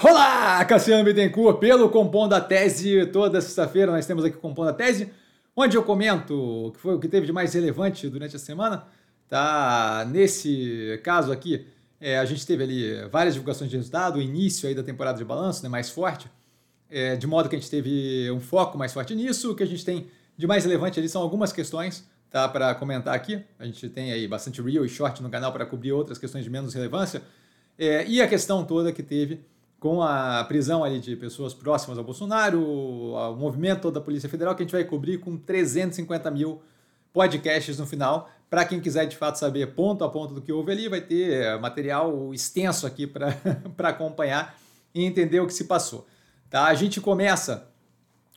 Olá, Cassiano Bittencourt, pelo Compondo a Tese. Toda sexta-feira nós temos aqui o Compondo a Tese, onde eu comento o que foi o que teve de mais relevante durante a semana. Tá? Nesse caso aqui, é, a gente teve ali várias divulgações de resultado, o início aí da temporada de balanço, né, mais forte, é, de modo que a gente teve um foco mais forte nisso. O que a gente tem de mais relevante ali são algumas questões tá, para comentar aqui. A gente tem aí bastante real e short no canal para cobrir outras questões de menos relevância. É, e a questão toda que teve com a prisão ali de pessoas próximas ao Bolsonaro, o movimento da Polícia Federal, que a gente vai cobrir com 350 mil podcasts no final. Para quem quiser de fato saber ponto a ponto do que houve ali, vai ter é, material extenso aqui para acompanhar e entender o que se passou. Tá? A gente começa,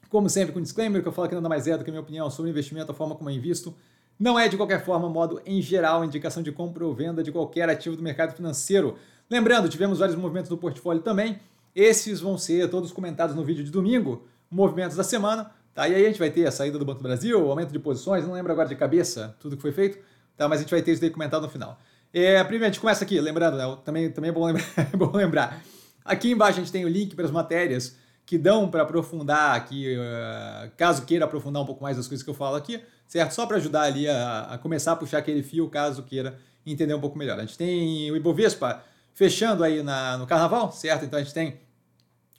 como sempre, com um disclaimer, que eu falo que nada mais é do que a minha opinião sobre investimento, a forma como eu invisto. Não é, de qualquer forma, modo em geral, indicação de compra ou venda de qualquer ativo do mercado financeiro. Lembrando, tivemos vários movimentos do portfólio também. Esses vão ser todos comentados no vídeo de domingo, movimentos da semana. Tá? E aí a gente vai ter a saída do Banco do Brasil, aumento de posições, não lembro agora de cabeça tudo que foi feito, tá? mas a gente vai ter isso comentado no final. É, primeiro, a gente começa aqui, lembrando, né? também, também é bom lembrar, é bom lembrar. Aqui embaixo a gente tem o link para as matérias que dão para aprofundar aqui, uh, caso queira aprofundar um pouco mais as coisas que eu falo aqui, certo? Só para ajudar ali a, a, começar a puxar aquele fio, caso queira entender um pouco melhor. A gente tem o Ibovespa fechando aí na, no carnaval, certo? Então a gente tem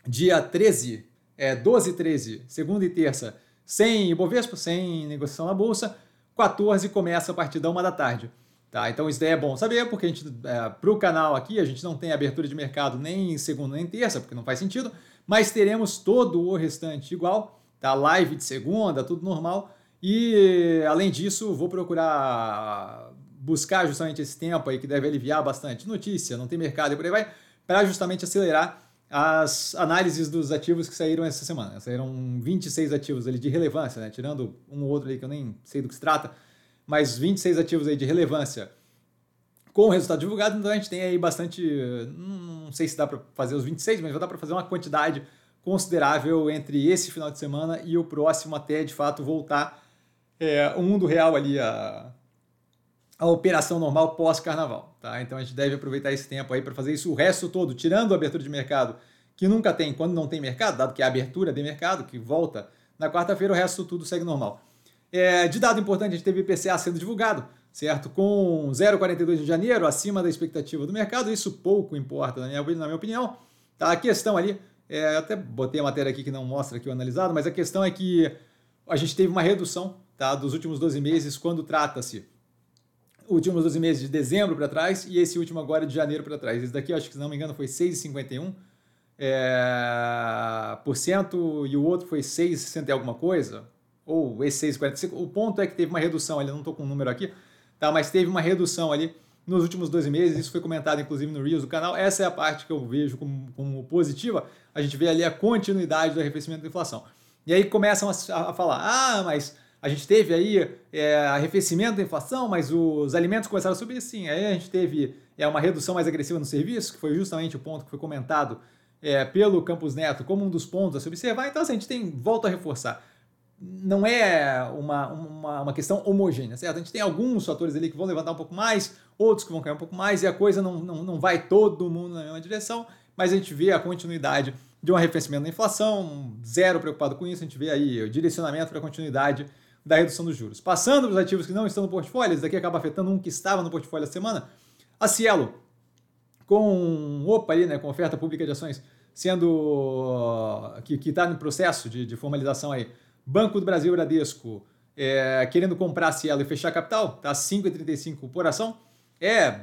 dia 13, é, 12 e 13, segunda e terça, sem Ibovespa, sem negociação na bolsa. 14 começa a partir da uma da tarde. Tá, então isso daí é bom saber, porque a gente, é, para o canal aqui, a gente não tem abertura de mercado nem segunda nem terça, porque não faz sentido, mas teremos todo o restante igual, tá? Live de segunda, tudo normal. E além disso, vou procurar buscar justamente esse tempo aí que deve aliviar bastante notícia, não tem mercado e por aí vai, para justamente acelerar as análises dos ativos que saíram essa semana. Saíram 26 ativos ali de relevância, né? tirando um ou outro ali que eu nem sei do que se trata, mas 26 ativos aí de relevância com o resultado divulgado, então a gente tem aí bastante, não sei se dá para fazer os 26, mas vai dar para fazer uma quantidade considerável entre esse final de semana e o próximo até de fato voltar é, o mundo real ali a a operação normal pós-carnaval. Tá? Então a gente deve aproveitar esse tempo aí para fazer isso o resto todo, tirando a abertura de mercado, que nunca tem quando não tem mercado, dado que é a abertura de mercado, que volta na quarta-feira, o resto tudo segue normal. É, de dado importante, a gente teve IPCA sendo divulgado, certo? Com 0,42 de janeiro, acima da expectativa do mercado, isso pouco importa, na minha, na minha opinião. Tá? A questão ali, é, até botei a matéria aqui que não mostra aqui o analisado, mas a questão é que a gente teve uma redução tá, dos últimos 12 meses quando trata-se últimos 12 meses de dezembro para trás e esse último agora de janeiro para trás. Esse daqui, acho que se não me engano, foi 6,51% é, por cento, e o outro foi 6,60 e alguma coisa, ou esse 6,45. O ponto é que teve uma redução ali, não estou com o um número aqui, tá? mas teve uma redução ali nos últimos 12 meses, isso foi comentado inclusive no Reels do canal. Essa é a parte que eu vejo como, como positiva. A gente vê ali a continuidade do arrefecimento da inflação. E aí começam a, a falar: ah, mas a gente teve aí é, arrefecimento da inflação, mas os alimentos começaram a subir, sim. Aí a gente teve é, uma redução mais agressiva no serviço, que foi justamente o ponto que foi comentado é, pelo Campos Neto como um dos pontos a se observar. Então, assim, a gente tem, volta a reforçar, não é uma, uma, uma, questão homogênea, certo? A gente tem alguns fatores ali que vão levantar um pouco mais, outros que vão cair um pouco mais, e a coisa não, não, não vai todo mundo na mesma direção, mas a gente vê a continuidade de um arrefecimento da inflação, zero preocupado com isso, a gente vê aí o direcionamento para a continuidade da redução dos juros. Passando para os ativos que não estão no portfólio, isso daqui acaba afetando um que estava no portfólio essa semana. A Cielo, com OPA ali, né, com oferta pública de ações, sendo que está no processo de, de, formalização aí. Banco do Brasil Bradesco é, querendo comprar a Cielo e fechar a capital, tá 5,35 por ação. É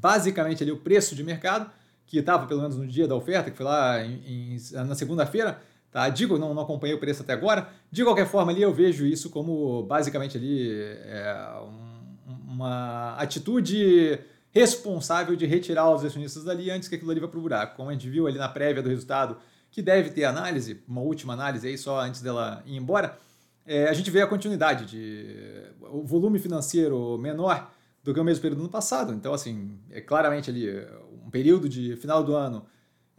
basicamente ali o preço de mercado, que estava pelo menos no dia da oferta, que foi lá em, em, na segunda-feira. Tá? Digo, não, não acompanhei o preço até agora. De qualquer forma, ali eu vejo isso como basicamente ali é, um, uma atitude responsável de retirar os acionistas dali antes que aquilo ali vá para o buraco. Como a gente viu ali na prévia do resultado, que deve ter análise, uma última análise aí só antes dela ir embora, é, a gente vê a continuidade de o volume financeiro menor do que o mesmo período do ano passado. Então, assim, é claramente ali um período de final do ano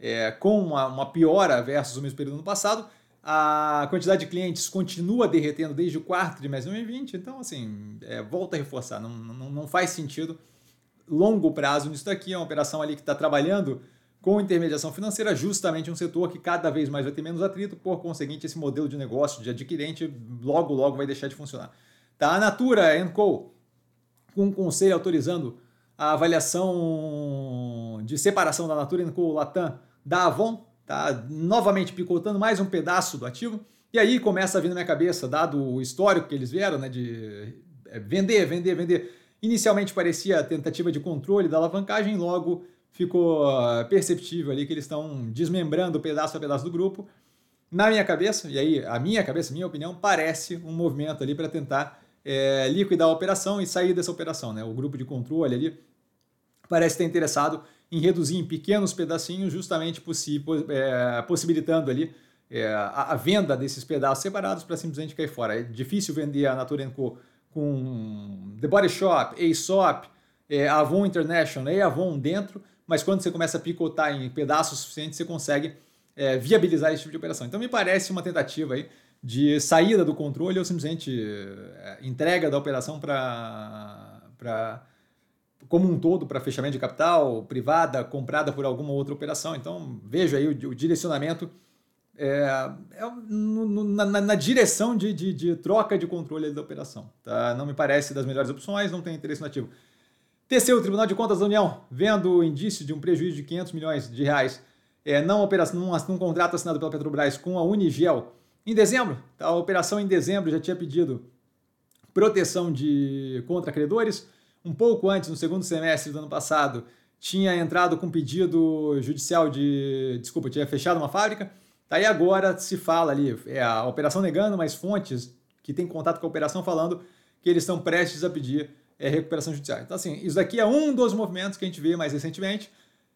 é, com uma, uma piora versus o mesmo período no passado. A quantidade de clientes continua derretendo desde o quarto trimestre de 2020, então, assim, é, volta a reforçar, não, não, não faz sentido longo prazo nisso daqui, é uma operação ali que está trabalhando com intermediação financeira, justamente um setor que cada vez mais vai ter menos atrito, por conseguinte, esse modelo de negócio de adquirente logo, logo vai deixar de funcionar. Tá? A Natura Co., com um conselho autorizando a avaliação de separação da Natura Co. Latam da Avon, tá? novamente picotando mais um pedaço do ativo, e aí começa a vir na minha cabeça, dado o histórico que eles vieram, né, de é, vender, vender, vender. Inicialmente parecia tentativa de controle da alavancagem, logo ficou ah, perceptível ali que eles estão desmembrando pedaço a pedaço do grupo. Na minha cabeça, e aí a minha cabeça, minha opinião, parece um movimento ali para tentar é, liquidar a operação e sair dessa operação. Né? O grupo de controle ali parece ter interessado em reduzir em pequenos pedacinhos, justamente possi é, possibilitando ali é, a, a, venda desses pedaços separados para simplesmente cair fora. É difícil vender a Natura Co com The Body Shop, Aesop, é, Avon International e Avon dentro, mas quando você começa a picotar em pedaços suficientes, você consegue é, viabilizar esse tipo de operação. Então me parece uma tentativa aí de saída do controle ou simplesmente é, entrega da operação para como um todo para fechamento de capital privada comprada por alguma outra operação. Então vejo aí o, o direcionamento é, é no, na, na, direção de, de, de, troca de controle da operação. Tá? Não me parece das melhores opções, não tem interesse nativo. TCU, o Tribunal de Contas da União, vendo indício de um prejuízo de 500 milhões de reais é, não operação, num, num contrato assinado pela Petrobras com a Unigel em dezembro. Tá? A operação em dezembro já tinha pedido proteção de contra credores. Um pouco antes, no segundo semestre do ano passado, tinha entrado com pedido judicial de. Desculpa, tinha fechado uma fábrica. Tá? E agora se fala ali, é a operação negando, mas fontes que têm contato com a operação falando que eles estão prestes a pedir é, recuperação judicial. Então, assim, isso daqui é um dos movimentos que a gente vê mais recentemente,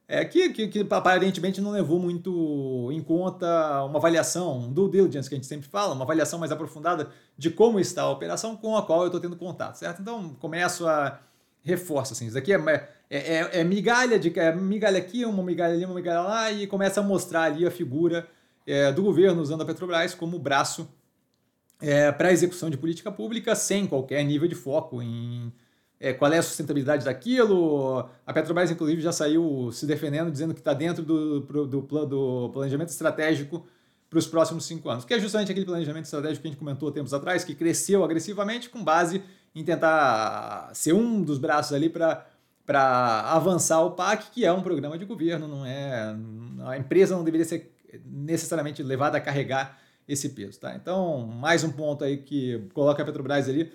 é, que, que, que, aparentemente não levou muito em conta uma avaliação, due diligence que a gente sempre fala, uma avaliação mais aprofundada de como está a operação com a qual eu estou tendo contato, certo? Então, começo a reforço, assim, isso daqui é, é, é, é migalha, de, é migalha aqui, uma migalha ali, uma migalha lá, e começa a mostrar ali a figura é, do governo usando a Petrobras como braço é, para a execução de política pública sem qualquer nível de foco em é, qual é a sustentabilidade daquilo. A Petrobras, inclusive, já saiu se defendendo, dizendo que está dentro do, do, do, planejamento estratégico para os próximos cinco anos, que é justamente aquele planejamento estratégico que a gente comentou tempos atrás, que cresceu agressivamente com base em tentar ser um dos braços ali para para avançar o PAC, que é um programa de governo, não é a empresa não deveria ser necessariamente levada a carregar esse peso, tá? Então, mais um ponto aí que coloca a Petrobras ali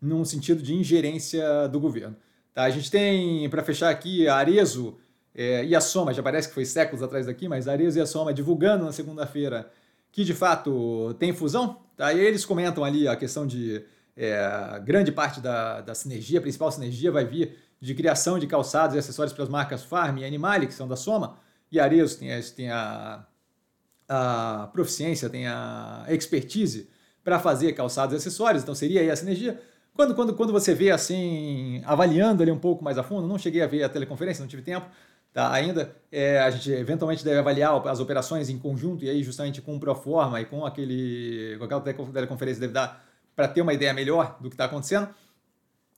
num sentido de ingerência do governo. Tá? A gente tem, para fechar aqui, a Arezo é, e a Soma, já parece que foi séculos atrás daqui, mas a Arezo e a Soma divulgando na segunda-feira que de fato tem fusão. Tá? E eles comentam ali a questão de é, grande parte da, da sinergia, a principal sinergia vai vir de criação de calçados e acessórios para as marcas Farm e Animale, que são da Soma, e a Arezo tem, tem a, a proficiência, tem a expertise para fazer calçados e acessórios, então seria aí a sinergia. Quando, quando, quando você vê assim, avaliando ali um pouco mais a fundo, não cheguei a ver a teleconferência, não tive tempo tá, ainda, é, a gente eventualmente deve avaliar as operações em conjunto e aí justamente com o Proforma e com, aquele, com aquela teleconferência deve dar para ter uma ideia melhor do que está acontecendo.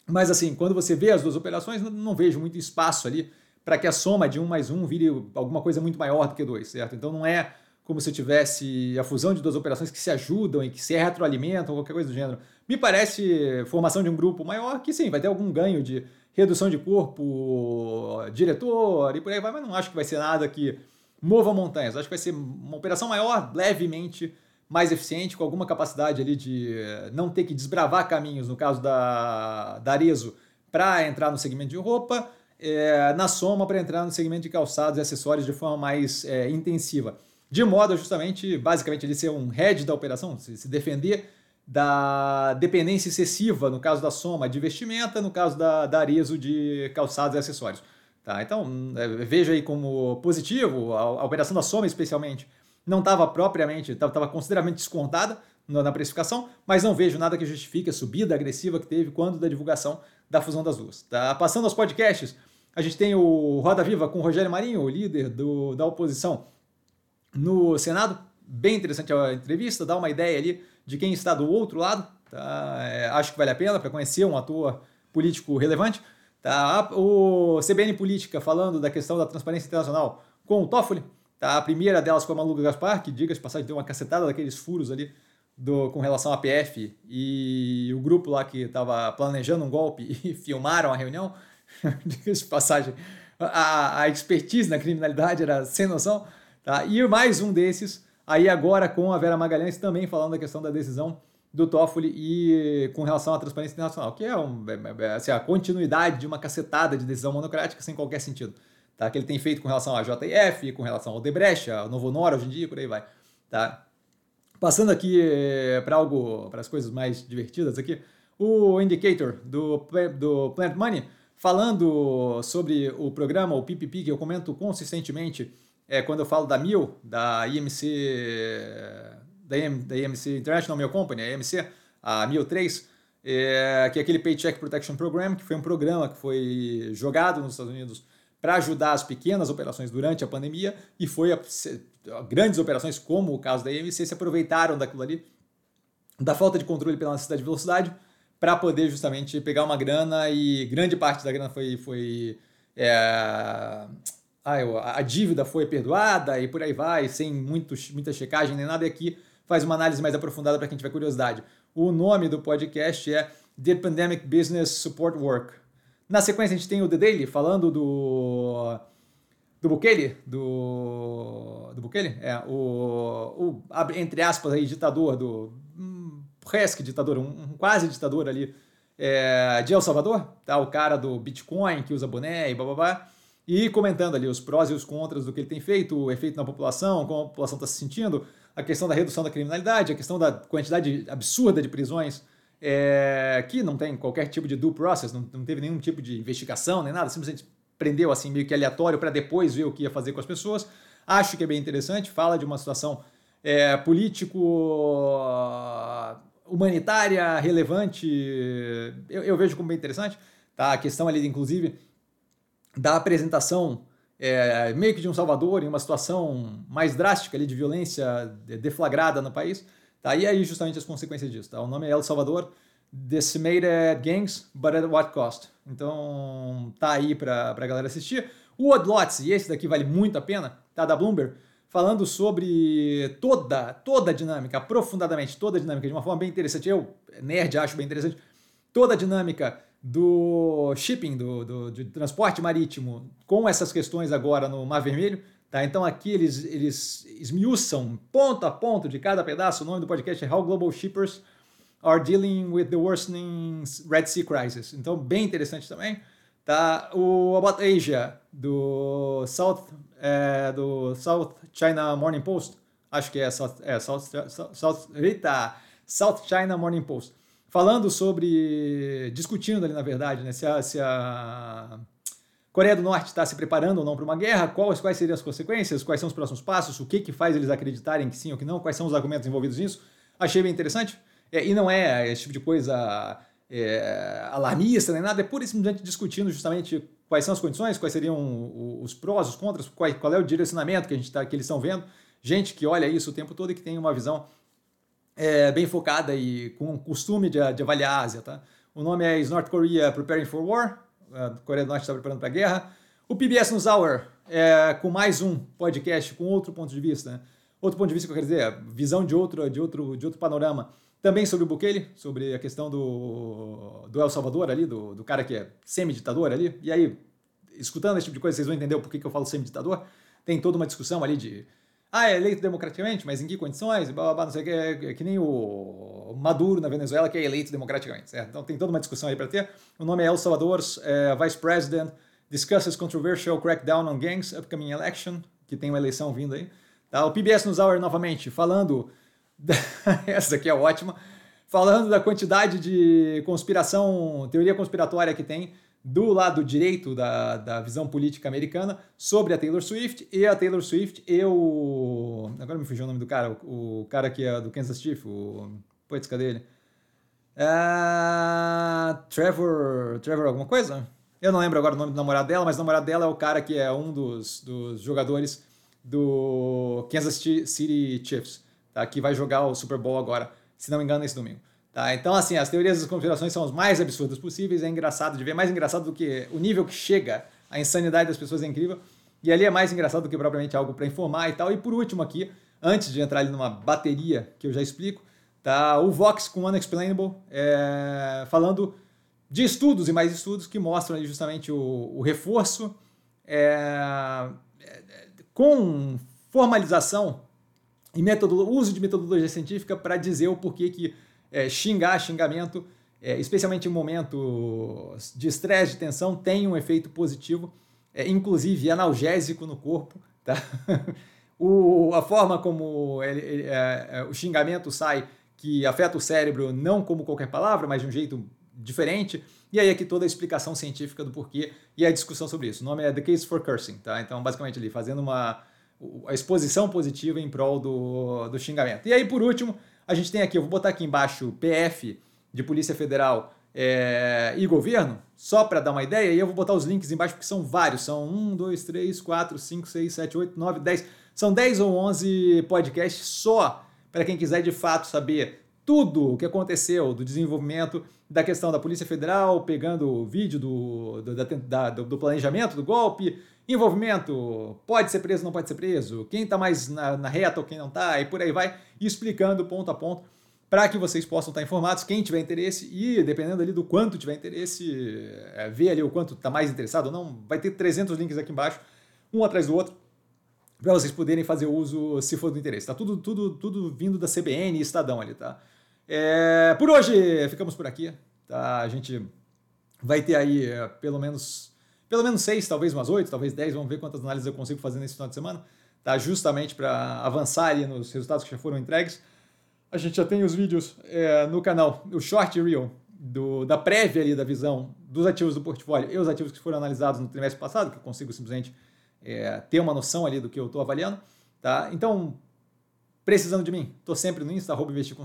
Mas assim, quando você vê as duas operações, não, vejo muito espaço ali para que a soma de um mais um vire alguma coisa muito maior do que dois, certo? Então não é como se tivesse a fusão de duas operações que se ajudam e que se retroalimentam, qualquer coisa do gênero. Me parece formação de um grupo maior que sim, vai ter algum ganho de redução de corpo, diretor e por aí vai, mas não acho que vai ser nada que mova montanhas. Acho que vai ser uma operação maior, levemente mais eficiente, com alguma capacidade ali de não ter que desbravar caminhos, no caso da, da Arezo, para entrar no segmento de roupa, é, na soma para entrar no segmento de calçados e acessórios de forma mais é, intensiva de modo justamente, basicamente, ele ser um head da operação, se, defender da dependência excessiva, no caso da soma de vestimenta, no caso da, da Arezo de calçados e acessórios. Tá? Então, é, veja aí como positivo, a, a operação da soma especialmente, não estava propriamente, estava consideravelmente descontada na, precificação, mas não vejo nada que justifique a subida agressiva que teve quando da divulgação da fusão das duas. Tá? Passando aos podcasts, a gente tem o Roda Viva com o Rogério Marinho, o líder do, da oposição no Senado. Bem interessante a entrevista, dá uma ideia ali de quem está do outro lado. Tá? É, acho que vale a pena para conhecer um ator político relevante. Tá? O CBN Política falando da questão da transparência internacional com o Toffoli. Tá? A primeira delas foi a Maluca Gaspar, que, diga-se passagem, deu uma cacetada daqueles furos ali do, com relação à PF e o grupo lá que estava planejando um golpe e filmaram a reunião. diga-se passagem, a, a expertise na criminalidade era sem noção. Tá? E mais um desses, aí agora com a Vera Magalhães também falando da questão da decisão do Toffoli e com relação à transparência internacional, que é, um, é, é, assim, a continuidade de uma cacetada de decisão monocrática sem qualquer sentido. Tá? Que ele tem feito com relação à JF, com relação ao Debrecht, ao Novo Nora hoje em dia, por aí vai. Tá? Passando aqui eh, para algo, para as coisas mais divertidas aqui, o indicator do, do Plant Money falando sobre o programa, o PPP, que eu comento consistentemente é, quando eu falo da MIL, da IMC, da, IM, da IMC International Mail Company, a IMC, a MIL 3, é, que é aquele Paycheck Protection Program, que foi um programa que foi jogado nos Estados Unidos para ajudar as pequenas operações durante a pandemia e foi a, grandes operações, como o caso da IMC, se aproveitaram daquilo ali, da falta de controle pela necessidade de velocidade, para poder justamente pegar uma grana e grande parte da grana foi. foi é, a, a dívida foi perdoada e por aí vai, sem muito, muita checagem nem nada. E aqui faz uma análise mais aprofundada para quem tiver curiosidade. O nome do podcast é The Pandemic Business Support Work. Na sequência, a gente tem o The Daily falando do. Do Bukele? Do. Do Bukele? É, o. o entre aspas aí, ditador do presque ditador, um, um, quase ditador ali é, de El Salvador, tá? o cara do Bitcoin que usa boné e bababá, e comentando ali os prós e os contras do que ele tem feito, o efeito na população, como a população está se sentindo, a questão da redução da criminalidade, a questão da quantidade absurda de prisões é, que não tem qualquer tipo de due process, não, não teve nenhum tipo de investigação nem nada, simplesmente prendeu assim meio que aleatório para depois ver o que ia fazer com as pessoas. Acho que é bem interessante, fala de uma situação é, político humanitária, relevante, eu, eu, vejo como bem interessante. Tá? A questão ali, inclusive, da apresentação é, meio que de um Salvador em uma situação mais drástica ali de violência deflagrada no país. Tá? E aí justamente as consequências disso. Tá? O nome é El Salvador, Decimated Gangs, but at what cost? Então tá aí para a galera assistir. O Odd e esse daqui vale muito a pena, tá? Da Bloomberg, falando sobre toda, toda a dinâmica, aprofundadamente, toda a dinâmica, de uma forma bem interessante. Eu, nerd, acho bem interessante. Toda a dinâmica do shipping, do, do, do transporte marítimo, com essas questões agora no Mar Vermelho. Tá? Então aqui eles, eles esmiuçam ponto a ponto de cada pedaço. O nome do podcast é How Global Shippers Are Dealing with the Worsening Red Sea Crisis. Então, bem interessante também. Tá? O About Asia, do South, é, do South China Morning Post, acho que é South, é, South, South, South, South China Morning Post, falando sobre, discutindo ali na verdade, né, se a, se a Coreia do Norte está se preparando ou não para uma guerra, quais, quais seriam as consequências, quais são os próximos passos, o que, que faz eles acreditarem que sim ou que não, quais são os argumentos envolvidos nisso. Achei bem interessante. É, e não é esse tipo de coisa é, alarmista nem nada, é pura e simplesmente discutindo justamente quais são as condições, quais seriam os prós, os contras, qual, qual é o direcionamento que, a gente tá, que eles estão vendo. Gente que olha isso o tempo todo e que tem uma visão é, bem focada e com costume de, de, avaliar a Ásia. Tá? O nome é North Korea Preparing for War? A Coreia do Norte está preparando para a guerra. O PBS News Hour, é, com mais um podcast com outro ponto de vista. Né? Outro ponto de vista que eu quero dizer, visão de outro, de outro, de outro panorama também sobre o Bukele, sobre a questão do, do El Salvador ali, do, do cara que é semi-ditador ali. E aí, escutando esse tipo de coisa, vocês vão entender o porquê que eu falo semi-ditador. Tem toda uma discussão ali de ah, é eleito democraticamente, mas em que condições? Blá, blá, blá, não sei que, é, é que nem o Maduro na Venezuela, que é eleito democraticamente. Certo? Então tem toda uma discussão aí para ter. O nome é El Salvador, é, Vice President, discusses controversial crackdown on gangs, upcoming election, que tem uma eleição vindo aí. Tá? O PBS News Hour novamente, falando essa aqui é ótima, falando da quantidade de conspiração, teoria conspiratória que tem do lado direito da, da visão política americana sobre a Taylor Swift e a Taylor Swift e o. Agora me fugiu o nome do cara, o, o cara que é do Kansas Chief, o. Putz, cadê ele? Uh, Trevor. Trevor, alguma coisa? Eu não lembro agora o nome do namorado dela, mas o namorado dela é o cara que é um dos, dos jogadores do Kansas City Chiefs tá? que vai jogar o Super Bowl agora, se não me engano, esse domingo. Tá? Então, assim, as teorias das conspirações são as mais absurdas possíveis, é engraçado de ver, mais engraçado do que o nível que chega, a insanidade das pessoas é incrível. E ali é mais engraçado do que propriamente algo para informar e tal. E por último aqui, antes de entrar ali numa bateria que eu já explico, tá o Vox com Unexplainable, é, falando de estudos e mais estudos que mostram justamente o, o reforço é, é, com formalização e uso de metodologia científica para dizer o porquê que é, xingar, xingamento, é, especialmente em momentos de estresse, de tensão, tem um efeito positivo, é, inclusive analgésico no corpo. Tá? o, a forma como ele, ele, é, é, o xingamento sai, que afeta o cérebro, não como qualquer palavra, mas de um jeito diferente. E aí aqui toda a explicação científica do porquê e a discussão sobre isso. O nome é The Case for Cursing, tá? Então, basicamente ali, fazendo uma a exposição positiva em prol do, do xingamento. E aí, por último, a gente tem aqui, eu vou botar aqui embaixo PF de Polícia Federal é, e governo, só para dar uma ideia, e eu vou botar os links embaixo porque são vários, são 1, 2, 3, 4, 5, 6, 7, 8, 9, 10, são 10 ou 11 podcasts só para quem quiser de fato saber tudo o que aconteceu do desenvolvimento da questão da Polícia Federal, pegando o vídeo do, do, da, do planejamento do golpe, envolvimento, pode ser preso, não pode ser preso, quem está mais na, na, reta ou quem não está, e por aí vai, explicando ponto a ponto, para que vocês possam estar informados, quem tiver interesse, e dependendo ali do quanto tiver interesse, é, ver ali o quanto está mais interessado ou não, vai ter 300 links aqui embaixo, um atrás do outro, para vocês poderem fazer uso se for do interesse. Tá tudo, tudo, tudo vindo da CBN e Estadão ali, tá? É, por hoje ficamos por aqui, tá? A gente vai ter aí é, pelo menos pelo menos seis, talvez umas oito, talvez dez, vamos ver quantas análises eu consigo fazer nesse final de semana, tá? Justamente para avançar ali nos resultados que já foram entregues. A gente já tem os vídeos é, no canal, o Short Reel, do, da prévia ali da visão dos ativos do portfólio e os ativos que foram analisados no trimestre passado, que eu consigo simplesmente é, ter uma noção ali do que eu estou avaliando, tá? Então, precisando de mim, estou sempre no Insta, arroba investir com.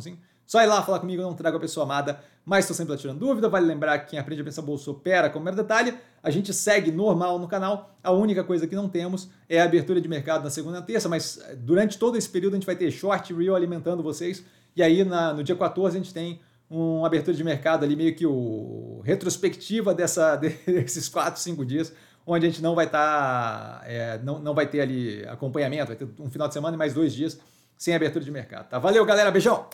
Só ir lá falar comigo, não trago a pessoa amada, mas estou sempre lá tirando dúvida. Vale lembrar que quem aprende a pensar bolsa opera como mero detalhe. A gente segue normal no canal. A única coisa que não temos é a abertura de mercado na segunda e terça, mas eh, durante todo esse período a gente vai ter short real alimentando vocês. E aí na, no dia 14 a gente tem uma abertura de mercado ali, meio que o retrospectiva dessa, desses 4, 5 dias, onde a gente não vai estar, tá, é, não, não vai ter ali acompanhamento, vai ter um final de semana e mais dois dias sem abertura de mercado. Tá? Valeu, galera, beijão!